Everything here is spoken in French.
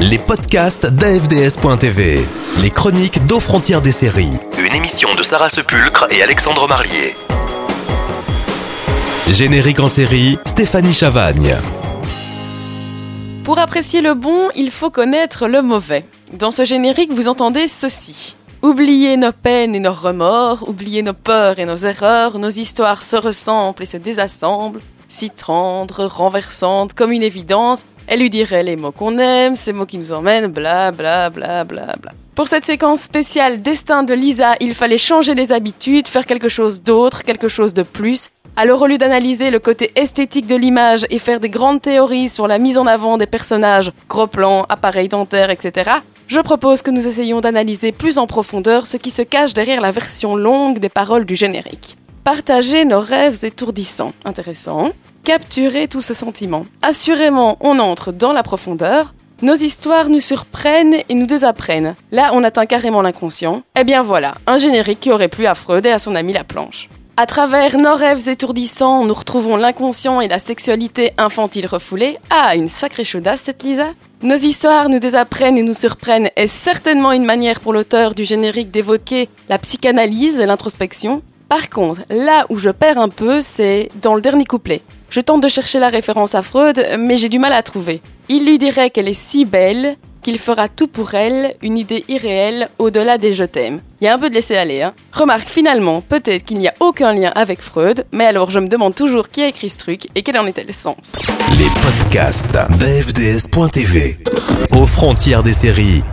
les podcasts d'AFDS.tv, les chroniques d'aux frontières des séries. Une émission de Sarah Sepulcre et Alexandre Marlier. Générique en série, Stéphanie Chavagne. Pour apprécier le bon, il faut connaître le mauvais. Dans ce générique, vous entendez ceci. Oubliez nos peines et nos remords, oubliez nos peurs et nos erreurs, nos histoires se ressemblent et se désassemblent, si tendres, renversantes, comme une évidence, elle lui dirait les mots qu'on aime, ces mots qui nous emmènent, bla bla bla bla bla. Pour cette séquence spéciale Destin de Lisa, il fallait changer les habitudes, faire quelque chose d'autre, quelque chose de plus. Alors au lieu d'analyser le côté esthétique de l'image et faire des grandes théories sur la mise en avant des personnages, gros plans, appareils dentaires, etc., je propose que nous essayions d'analyser plus en profondeur ce qui se cache derrière la version longue des paroles du générique. Partager nos rêves étourdissants. Intéressant. Capturer tout ce sentiment. Assurément, on entre dans la profondeur. Nos histoires nous surprennent et nous désapprennent. Là, on atteint carrément l'inconscient. Eh bien voilà, un générique qui aurait plu à Freud et à son ami La Planche. À travers nos rêves étourdissants, nous retrouvons l'inconscient et la sexualité infantile refoulée. Ah, une sacrée chaudasse cette Lisa nos histoires nous désapprennent et nous surprennent est certainement une manière pour l'auteur du générique d'évoquer la psychanalyse et l'introspection. Par contre, là où je perds un peu, c'est dans le dernier couplet. Je tente de chercher la référence à Freud, mais j'ai du mal à trouver. Il lui dirait qu'elle est si belle qu'il fera tout pour elle, une idée irréelle au-delà des je t'aime. Il y a un peu de laisser aller, hein. Remarque finalement, peut-être qu'il n'y a aucun lien avec Freud, mais alors je me demande toujours qui a écrit ce truc et quel en était le sens. Les podcasts d'AFDS.tv, aux frontières des séries.